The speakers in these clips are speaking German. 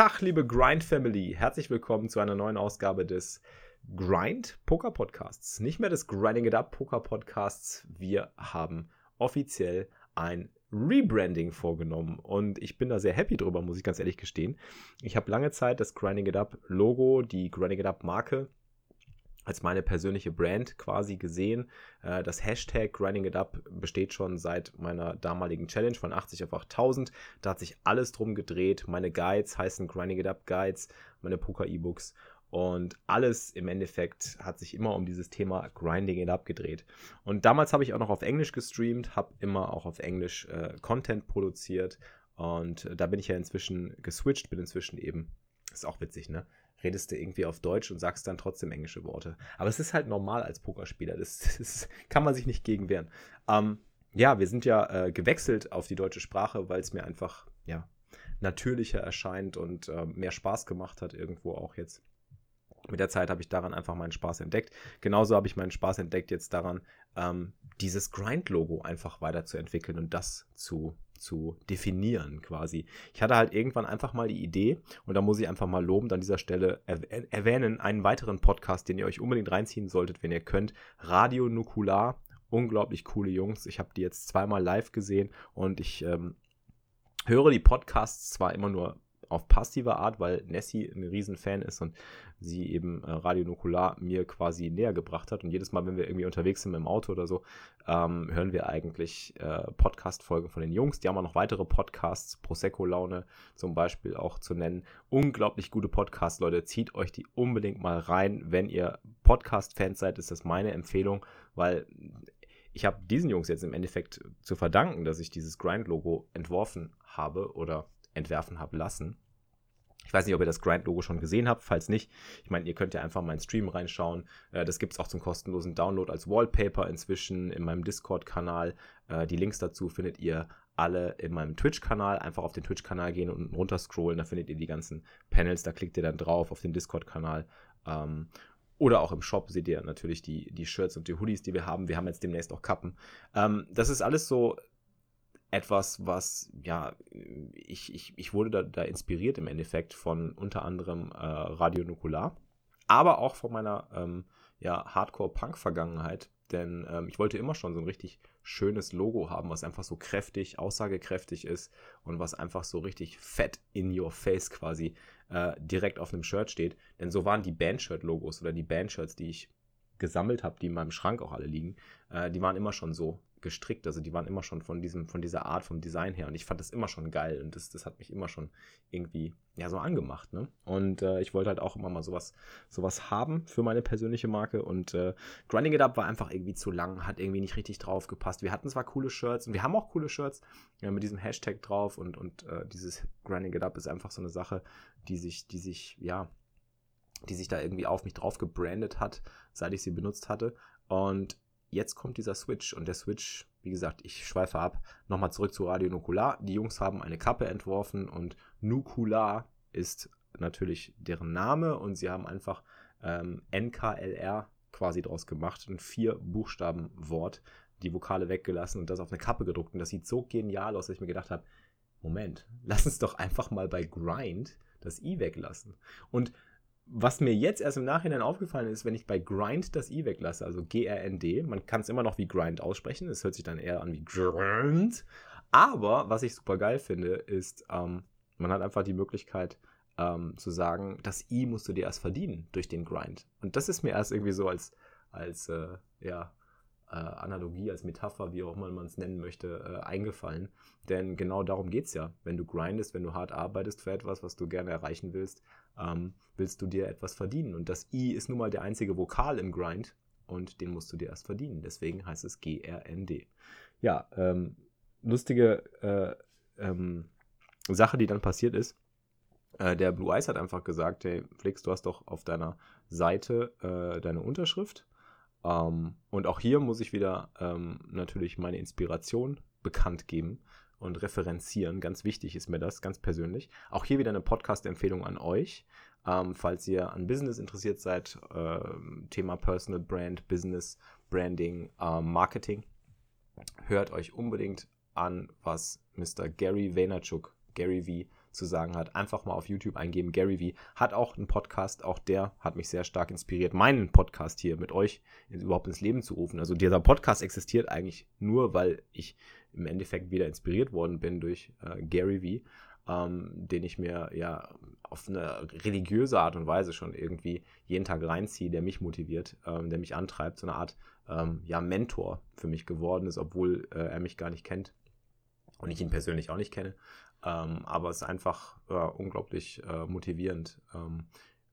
Tag, liebe Grind Family. Herzlich willkommen zu einer neuen Ausgabe des Grind Poker Podcasts. Nicht mehr des Grinding It Up Poker Podcasts. Wir haben offiziell ein Rebranding vorgenommen und ich bin da sehr happy drüber, muss ich ganz ehrlich gestehen. Ich habe lange Zeit das Grinding It Up Logo, die Grinding It Up Marke als meine persönliche Brand quasi gesehen. Äh, das Hashtag Grinding It Up besteht schon seit meiner damaligen Challenge von 80 auf 8000. Da hat sich alles drum gedreht. Meine Guides heißen Grinding It Up Guides, meine Poker-E-Books. Und alles im Endeffekt hat sich immer um dieses Thema Grinding It Up gedreht. Und damals habe ich auch noch auf Englisch gestreamt, habe immer auch auf Englisch äh, Content produziert. Und äh, da bin ich ja inzwischen geswitcht, bin inzwischen eben, ist auch witzig, ne? Redest du irgendwie auf Deutsch und sagst dann trotzdem englische Worte. Aber es ist halt normal als Pokerspieler. Das, das kann man sich nicht gegen wehren. Ähm, ja, wir sind ja äh, gewechselt auf die deutsche Sprache, weil es mir einfach ja, natürlicher erscheint und äh, mehr Spaß gemacht hat, irgendwo auch jetzt. Mit der Zeit habe ich daran einfach meinen Spaß entdeckt. Genauso habe ich meinen Spaß entdeckt jetzt daran, ähm, dieses Grind-Logo einfach weiterzuentwickeln und das zu zu definieren quasi. Ich hatte halt irgendwann einfach mal die Idee und da muss ich einfach mal lobend an dieser Stelle erwähnen, einen weiteren Podcast, den ihr euch unbedingt reinziehen solltet, wenn ihr könnt. Radio Nukular. Unglaublich coole Jungs. Ich habe die jetzt zweimal live gesehen und ich ähm, höre die Podcasts zwar immer nur auf passive Art, weil Nessie ein Riesenfan ist und sie eben äh, Radio Nukular mir quasi näher gebracht hat. Und jedes Mal, wenn wir irgendwie unterwegs sind im Auto oder so, ähm, hören wir eigentlich äh, Podcast-Folgen von den Jungs. Die haben auch noch weitere Podcasts, Prosecco-Laune zum Beispiel auch zu nennen. Unglaublich gute Podcasts, Leute. Zieht euch die unbedingt mal rein. Wenn ihr Podcast-Fans seid, ist das meine Empfehlung, weil ich habe diesen Jungs jetzt im Endeffekt zu verdanken, dass ich dieses Grind-Logo entworfen habe oder entwerfen habe lassen. Ich weiß nicht, ob ihr das Grind-Logo schon gesehen habt. Falls nicht, ich meine, ihr könnt ja einfach meinen Stream reinschauen. Äh, das gibt es auch zum kostenlosen Download als Wallpaper inzwischen in meinem Discord-Kanal. Äh, die Links dazu findet ihr alle in meinem Twitch-Kanal. Einfach auf den Twitch-Kanal gehen und runter scrollen. Da findet ihr die ganzen Panels. Da klickt ihr dann drauf auf den Discord-Kanal. Ähm, oder auch im Shop seht ihr natürlich die, die Shirts und die Hoodies, die wir haben. Wir haben jetzt demnächst auch Kappen. Ähm, das ist alles so etwas, was, ja, ich, ich, ich wurde da, da inspiriert im Endeffekt von unter anderem äh, Radio Nukular, aber auch von meiner ähm, ja, Hardcore-Punk-Vergangenheit, denn ähm, ich wollte immer schon so ein richtig schönes Logo haben, was einfach so kräftig, aussagekräftig ist und was einfach so richtig fett in your face quasi äh, direkt auf einem Shirt steht. Denn so waren die Bandshirt-Logos oder die Bandshirts, die ich gesammelt habe, die in meinem Schrank auch alle liegen, äh, die waren immer schon so gestrickt. Also die waren immer schon von diesem, von dieser Art, vom Design her. Und ich fand das immer schon geil. Und das, das hat mich immer schon irgendwie, ja, so angemacht. Ne? Und äh, ich wollte halt auch immer mal sowas, sowas haben für meine persönliche Marke. Und äh, Grinding It Up war einfach irgendwie zu lang, hat irgendwie nicht richtig drauf gepasst. Wir hatten zwar coole Shirts und wir haben auch coole Shirts ja, mit diesem Hashtag drauf und, und äh, dieses Grinding It Up ist einfach so eine Sache, die sich, die sich, ja, die sich da irgendwie auf mich drauf gebrandet hat, seit ich sie benutzt hatte. Und jetzt kommt dieser Switch und der Switch, wie gesagt, ich schweife ab, nochmal zurück zu Radio Nukular. Die Jungs haben eine Kappe entworfen und Nukular ist natürlich deren Name und sie haben einfach ähm, NKLR quasi draus gemacht, ein vier Buchstaben Wort, die Vokale weggelassen und das auf eine Kappe gedruckt und das sieht so genial aus, dass ich mir gedacht habe, Moment, lass uns doch einfach mal bei Grind das i weglassen. Und was mir jetzt erst im Nachhinein aufgefallen ist, wenn ich bei Grind das i weglasse, also G-R-N-D, man kann es immer noch wie Grind aussprechen, es hört sich dann eher an wie Grind. Aber was ich super geil finde, ist, ähm, man hat einfach die Möglichkeit ähm, zu sagen, das i musst du dir erst verdienen durch den Grind. Und das ist mir erst irgendwie so als, als äh, ja, äh, Analogie, als Metapher, wie auch immer man es nennen möchte, äh, eingefallen. Denn genau darum geht es ja. Wenn du grindest, wenn du hart arbeitest für etwas, was du gerne erreichen willst, ähm, willst du dir etwas verdienen. Und das I ist nun mal der einzige Vokal im Grind und den musst du dir erst verdienen. Deswegen heißt es G-R-N-D. Ja, ähm, lustige äh, ähm, Sache, die dann passiert ist. Äh, der Blue Eyes hat einfach gesagt, hey Flix, du hast doch auf deiner Seite äh, deine Unterschrift. Ähm, und auch hier muss ich wieder ähm, natürlich meine Inspiration bekannt geben und referenzieren. Ganz wichtig ist mir das, ganz persönlich. Auch hier wieder eine Podcast-Empfehlung an euch. Ähm, falls ihr an Business interessiert seid, äh, Thema Personal Brand, Business, Branding, äh, Marketing, hört euch unbedingt an, was Mr. Gary Vaynerchuk, Gary V, zu sagen hat. Einfach mal auf YouTube eingeben. Gary V hat auch einen Podcast. Auch der hat mich sehr stark inspiriert, meinen Podcast hier mit euch überhaupt ins Leben zu rufen. Also dieser Podcast existiert eigentlich nur, weil ich im Endeffekt wieder inspiriert worden bin durch äh, Gary V. Ähm, den ich mir ja auf eine religiöse Art und Weise schon irgendwie jeden Tag reinziehe, der mich motiviert, ähm, der mich antreibt, so eine Art ähm, ja, Mentor für mich geworden ist, obwohl äh, er mich gar nicht kennt und ich ihn persönlich auch nicht kenne. Ähm, aber es ist einfach äh, unglaublich äh, motivierend, ähm,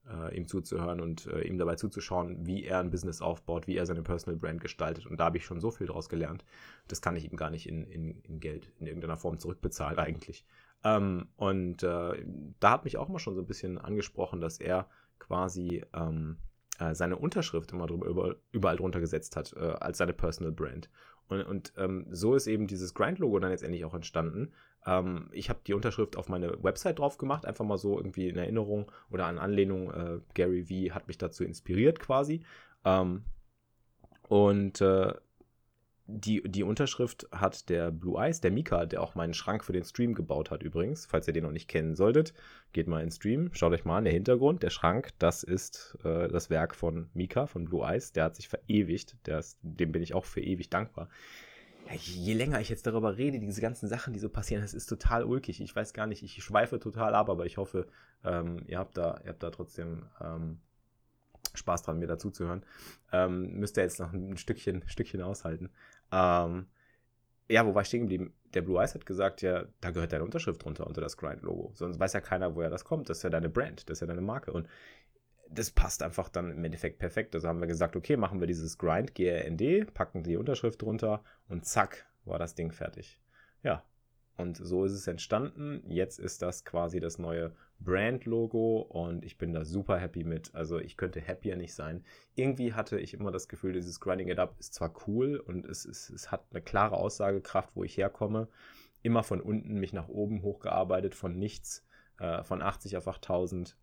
äh, ihm zuzuhören und äh, ihm dabei zuzuschauen, wie er ein Business aufbaut, wie er seine Personal Brand gestaltet. Und da habe ich schon so viel draus gelernt. Das kann ich ihm gar nicht in, in, in Geld in irgendeiner Form zurückbezahlen eigentlich. Ähm, und äh, da hat mich auch mal schon so ein bisschen angesprochen, dass er quasi ähm, äh, seine Unterschrift immer drüber, über, überall drunter gesetzt hat als seine Personal Brand. Und, und ähm, so ist eben dieses Grind-Logo dann letztendlich auch entstanden. Ähm, ich habe die Unterschrift auf meine Website drauf gemacht, einfach mal so irgendwie in Erinnerung oder an Anlehnung. Äh, Gary V hat mich dazu inspiriert quasi. Ähm, und äh, die, die Unterschrift hat der Blue Eyes, der Mika, der auch meinen Schrank für den Stream gebaut hat übrigens. Falls ihr den noch nicht kennen solltet, geht mal in den Stream, schaut euch mal an, der Hintergrund, der Schrank, das ist äh, das Werk von Mika, von Blue Eyes. Der hat sich verewigt, ist, dem bin ich auch für ewig dankbar. Ja, je länger ich jetzt darüber rede, diese ganzen Sachen, die so passieren, das ist total ulkig. Ich weiß gar nicht, ich schweife total ab, aber ich hoffe, ähm, ihr, habt da, ihr habt da trotzdem ähm, Spaß dran, mir dazuzuhören. Ähm, müsst ihr jetzt noch ein Stückchen, Stückchen aushalten. Ähm, ja, wo war ich stehen geblieben? Der Blue Eyes hat gesagt, ja, da gehört deine Unterschrift drunter, unter das Grind-Logo. Sonst weiß ja keiner, woher das kommt. Das ist ja deine Brand, das ist ja deine Marke. Und das passt einfach dann im Endeffekt perfekt. Also haben wir gesagt, okay, machen wir dieses Grind, GRND, packen die Unterschrift drunter und zack, war das Ding fertig. Ja, und so ist es entstanden. Jetzt ist das quasi das neue Brand-Logo und ich bin da super happy mit. Also ich könnte happier nicht sein. Irgendwie hatte ich immer das Gefühl, dieses Grinding It Up ist zwar cool und es, es, es hat eine klare Aussagekraft, wo ich herkomme. Immer von unten mich nach oben hochgearbeitet, von nichts, äh, von 80 auf 8000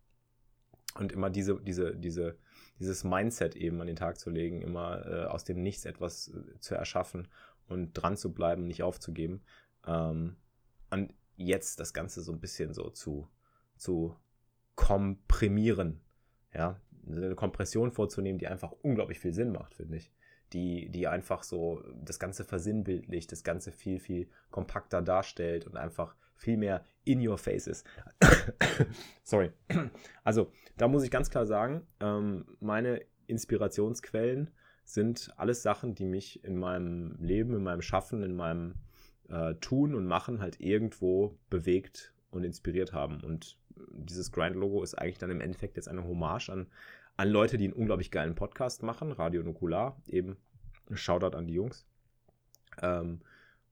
und immer diese, diese, diese, dieses Mindset eben an den Tag zu legen, immer äh, aus dem Nichts etwas äh, zu erschaffen und dran zu bleiben, nicht aufzugeben. Ähm, und jetzt das Ganze so ein bisschen so zu, zu komprimieren. Ja, eine Kompression vorzunehmen, die einfach unglaublich viel Sinn macht, finde ich. Die, die einfach so das Ganze versinnbildlicht, das Ganze viel, viel kompakter darstellt und einfach viel mehr in your face ist. Sorry. Also, da muss ich ganz klar sagen, ähm, meine Inspirationsquellen sind alles Sachen, die mich in meinem Leben, in meinem Schaffen, in meinem äh, Tun und Machen halt irgendwo bewegt und inspiriert haben. Und dieses Grind-Logo ist eigentlich dann im Endeffekt jetzt eine Hommage an, an Leute, die einen unglaublich geilen Podcast machen, Radio Nukular, eben Shoutout an die Jungs. Ähm,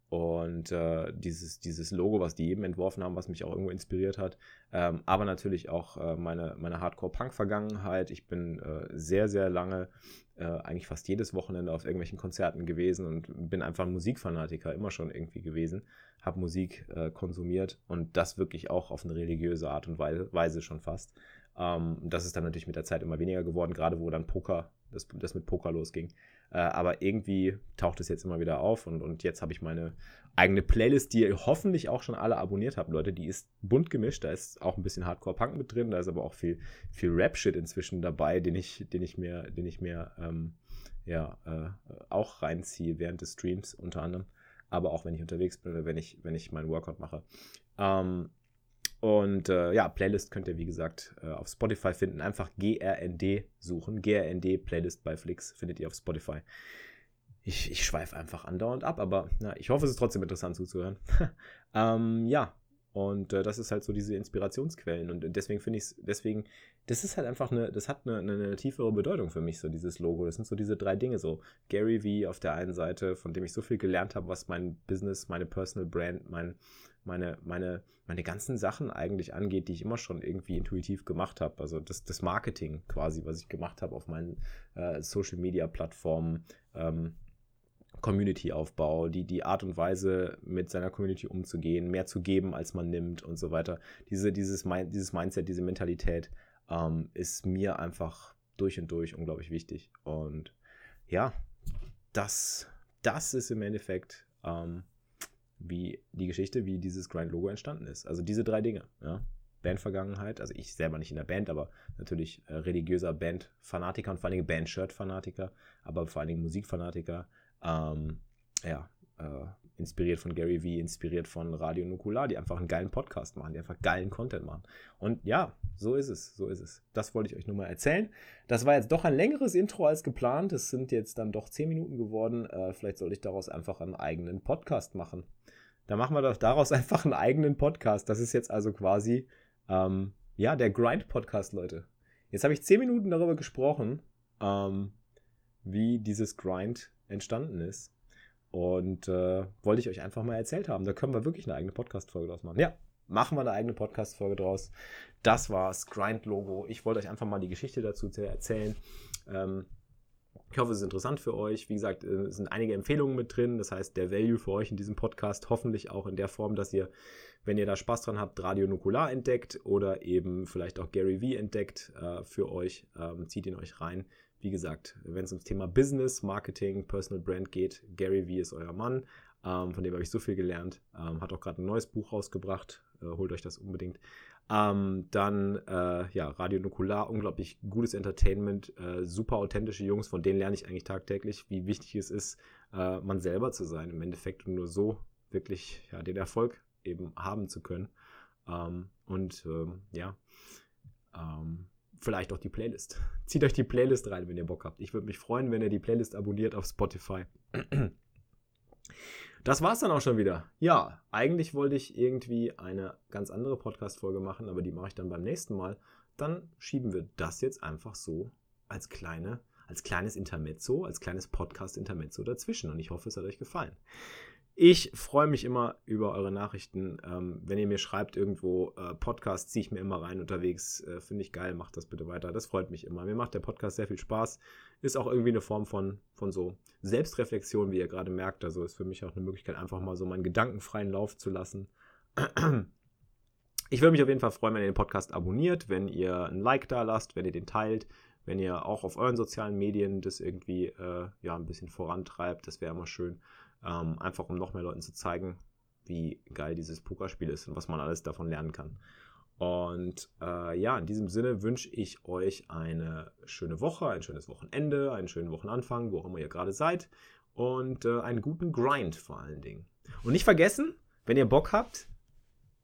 und äh, dieses, dieses Logo, was die eben entworfen haben, was mich auch irgendwo inspiriert hat. Ähm, aber natürlich auch äh, meine, meine Hardcore-Punk-Vergangenheit. Ich bin äh, sehr, sehr lange, äh, eigentlich fast jedes Wochenende auf irgendwelchen Konzerten gewesen und bin einfach ein Musikfanatiker, immer schon irgendwie gewesen. Habe Musik äh, konsumiert und das wirklich auch auf eine religiöse Art und Weise schon fast. Ähm, das ist dann natürlich mit der Zeit immer weniger geworden, gerade wo dann Poker, das, das mit Poker losging. Äh, aber irgendwie taucht es jetzt immer wieder auf und, und jetzt habe ich meine eigene Playlist, die ihr hoffentlich auch schon alle abonniert habt, Leute. Die ist bunt gemischt, da ist auch ein bisschen Hardcore-Punk mit drin, da ist aber auch viel, viel Rap-Shit inzwischen dabei, den ich, den ich mir, den ich mir ähm, ja, äh, auch reinziehe während des Streams unter anderem. Aber auch wenn ich unterwegs bin oder wenn ich, wenn ich meinen Workout mache. Ähm, und äh, ja, Playlist könnt ihr wie gesagt äh, auf Spotify finden. Einfach GRND suchen. GRND Playlist bei Flix findet ihr auf Spotify. Ich, ich schweife einfach andauernd ab, aber na, ich hoffe, es ist trotzdem interessant zuzuhören. ähm, ja, und äh, das ist halt so diese Inspirationsquellen. Und deswegen finde ich es, deswegen, das ist halt einfach eine, das hat eine, eine, tiefere Bedeutung für mich, so dieses Logo. Das sind so diese drei Dinge, so Gary V auf der einen Seite, von dem ich so viel gelernt habe, was mein Business, meine Personal Brand, mein, meine, meine, meine ganzen Sachen eigentlich angeht, die ich immer schon irgendwie intuitiv gemacht habe. Also das, das Marketing quasi, was ich gemacht habe auf meinen äh, Social Media Plattformen. Ähm, Community-Aufbau, die, die Art und Weise, mit seiner Community umzugehen, mehr zu geben, als man nimmt und so weiter. Diese, dieses, dieses Mindset, diese Mentalität ähm, ist mir einfach durch und durch unglaublich wichtig. Und ja, das, das ist im Endeffekt ähm, wie die Geschichte, wie dieses Grind-Logo entstanden ist. Also diese drei Dinge. Ja. Bandvergangenheit, also ich selber nicht in der Band, aber natürlich äh, religiöser Band-Fanatiker und vor allen Dingen Band-Shirt-Fanatiker, aber vor allen Dingen Musikfanatiker. Ähm, ja, äh, inspiriert von Gary Vee, inspiriert von Radio Nukular, die einfach einen geilen Podcast machen, die einfach geilen Content machen. Und ja, so ist es, so ist es. Das wollte ich euch nur mal erzählen. Das war jetzt doch ein längeres Intro als geplant. Es sind jetzt dann doch zehn Minuten geworden. Äh, vielleicht sollte ich daraus einfach einen eigenen Podcast machen. Da machen wir doch daraus einfach einen eigenen Podcast. Das ist jetzt also quasi, ähm, ja, der Grind-Podcast, Leute. Jetzt habe ich zehn Minuten darüber gesprochen, ähm, wie dieses Grind entstanden ist. Und äh, wollte ich euch einfach mal erzählt haben. Da können wir wirklich eine eigene Podcast-Folge draus machen. Ja, machen wir eine eigene Podcast-Folge draus. Das war's, Grind-Logo. Ich wollte euch einfach mal die Geschichte dazu erzählen. Ähm, ich hoffe, es ist interessant für euch. Wie gesagt, äh, es sind einige Empfehlungen mit drin. Das heißt, der Value für euch in diesem Podcast hoffentlich auch in der Form, dass ihr, wenn ihr da Spaß dran habt, Radio Nukular entdeckt oder eben vielleicht auch Gary Vee entdeckt äh, für euch. Ähm, zieht ihn euch rein. Wie gesagt, wenn es ums Thema Business, Marketing, Personal Brand geht, Gary Vee ist euer Mann. Ähm, von dem habe ich so viel gelernt. Ähm, hat auch gerade ein neues Buch rausgebracht. Äh, holt euch das unbedingt. Ähm, dann, äh, ja, Radio Nukular, unglaublich gutes Entertainment, äh, super authentische Jungs, von denen lerne ich eigentlich tagtäglich, wie wichtig es ist, äh, man selber zu sein im Endeffekt und nur so wirklich ja, den Erfolg eben haben zu können. Ähm, und ähm, ja, ähm, vielleicht auch die Playlist. Zieht euch die Playlist rein, wenn ihr Bock habt. Ich würde mich freuen, wenn ihr die Playlist abonniert auf Spotify. Das war's dann auch schon wieder. Ja, eigentlich wollte ich irgendwie eine ganz andere Podcast-Folge machen, aber die mache ich dann beim nächsten Mal. Dann schieben wir das jetzt einfach so als kleine, als kleines Intermezzo, als kleines Podcast-Intermezzo dazwischen. Und ich hoffe, es hat euch gefallen. Ich freue mich immer über eure Nachrichten. Ähm, wenn ihr mir schreibt irgendwo, äh, Podcast ziehe ich mir immer rein unterwegs. Äh, Finde ich geil, macht das bitte weiter. Das freut mich immer. Mir macht der Podcast sehr viel Spaß. Ist auch irgendwie eine Form von, von so Selbstreflexion, wie ihr gerade merkt. Also ist für mich auch eine Möglichkeit, einfach mal so meinen gedankenfreien Lauf zu lassen. Ich würde mich auf jeden Fall freuen, wenn ihr den Podcast abonniert, wenn ihr ein Like da lasst, wenn ihr den teilt, wenn ihr auch auf euren sozialen Medien das irgendwie äh, ja, ein bisschen vorantreibt. Das wäre immer schön. Ähm, einfach um noch mehr Leuten zu zeigen, wie geil dieses Pokerspiel ist und was man alles davon lernen kann. Und äh, ja, in diesem Sinne wünsche ich euch eine schöne Woche, ein schönes Wochenende, einen schönen Wochenanfang, wo auch immer ihr gerade seid. Und äh, einen guten Grind vor allen Dingen. Und nicht vergessen, wenn ihr Bock habt,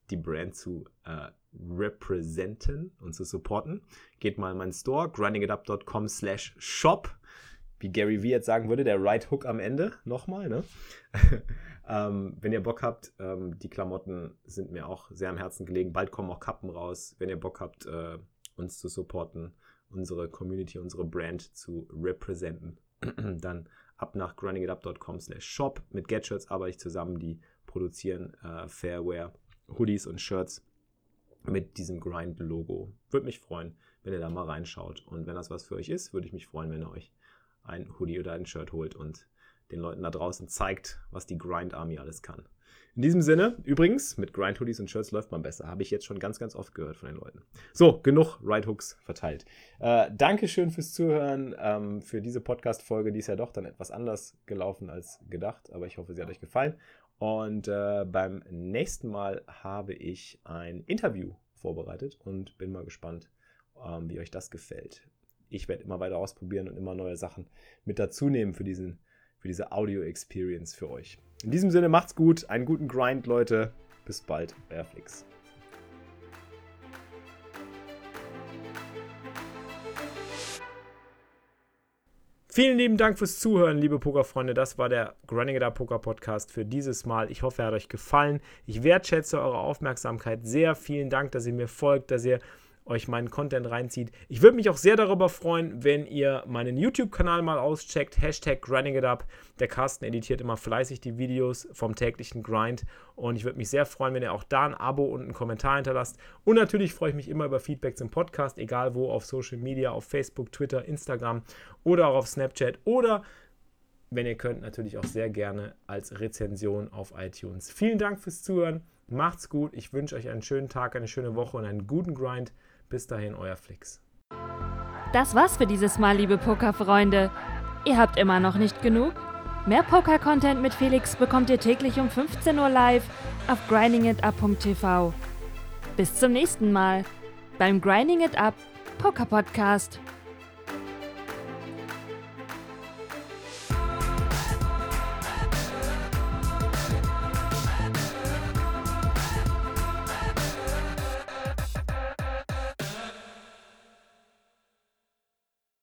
die Brand zu äh, representen und zu supporten, geht mal in meinen Store, grindingitup.com slash shop wie Gary Vee jetzt sagen würde, der Right Hook am Ende nochmal. Ne? ähm, wenn ihr Bock habt, ähm, die Klamotten sind mir auch sehr am Herzen gelegen. Bald kommen auch Kappen raus. Wenn ihr Bock habt, äh, uns zu supporten, unsere Community, unsere Brand zu representen, dann ab nach grindingitup.com slash shop. Mit Getshirts arbeite ich zusammen, die produzieren äh, Fairwear, Hoodies und Shirts mit diesem Grind-Logo. Würde mich freuen, wenn ihr da mal reinschaut. Und wenn das was für euch ist, würde ich mich freuen, wenn ihr euch ein Hoodie oder ein Shirt holt und den Leuten da draußen zeigt, was die Grind Army alles kann. In diesem Sinne, übrigens, mit Grind Hoodies und Shirts läuft man besser. Habe ich jetzt schon ganz, ganz oft gehört von den Leuten. So, genug Ride Hooks verteilt. Äh, Dankeschön fürs Zuhören, ähm, für diese Podcast-Folge. Die ist ja doch dann etwas anders gelaufen als gedacht, aber ich hoffe, sie hat euch gefallen. Und äh, beim nächsten Mal habe ich ein Interview vorbereitet und bin mal gespannt, ähm, wie euch das gefällt ich werde immer weiter ausprobieren und immer neue Sachen mit dazu nehmen für, diesen, für diese Audio-Experience für euch. In diesem Sinne macht's gut, einen guten Grind, Leute. Bis bald, euer Flix. Vielen lieben Dank fürs Zuhören, liebe Pokerfreunde. Das war der Grinding Poker Podcast für dieses Mal. Ich hoffe, er hat euch gefallen. Ich wertschätze eure Aufmerksamkeit sehr. Vielen Dank, dass ihr mir folgt, dass ihr euch meinen Content reinzieht. Ich würde mich auch sehr darüber freuen, wenn ihr meinen YouTube-Kanal mal auscheckt. Hashtag GrindingItUp. Der Carsten editiert immer fleißig die Videos vom täglichen Grind. Und ich würde mich sehr freuen, wenn ihr auch da ein Abo und einen Kommentar hinterlasst. Und natürlich freue ich mich immer über Feedback zum Podcast, egal wo, auf Social Media, auf Facebook, Twitter, Instagram oder auch auf Snapchat oder wenn ihr könnt, natürlich auch sehr gerne als Rezension auf iTunes. Vielen Dank fürs Zuhören. Macht's gut. Ich wünsche euch einen schönen Tag, eine schöne Woche und einen guten Grind. Bis dahin, euer Flix. Das war's für dieses Mal, liebe Pokerfreunde. Ihr habt immer noch nicht genug? Mehr Poker-Content mit Felix bekommt ihr täglich um 15 Uhr live auf grindingitup.tv. Bis zum nächsten Mal beim Grinding It Up Poker Podcast.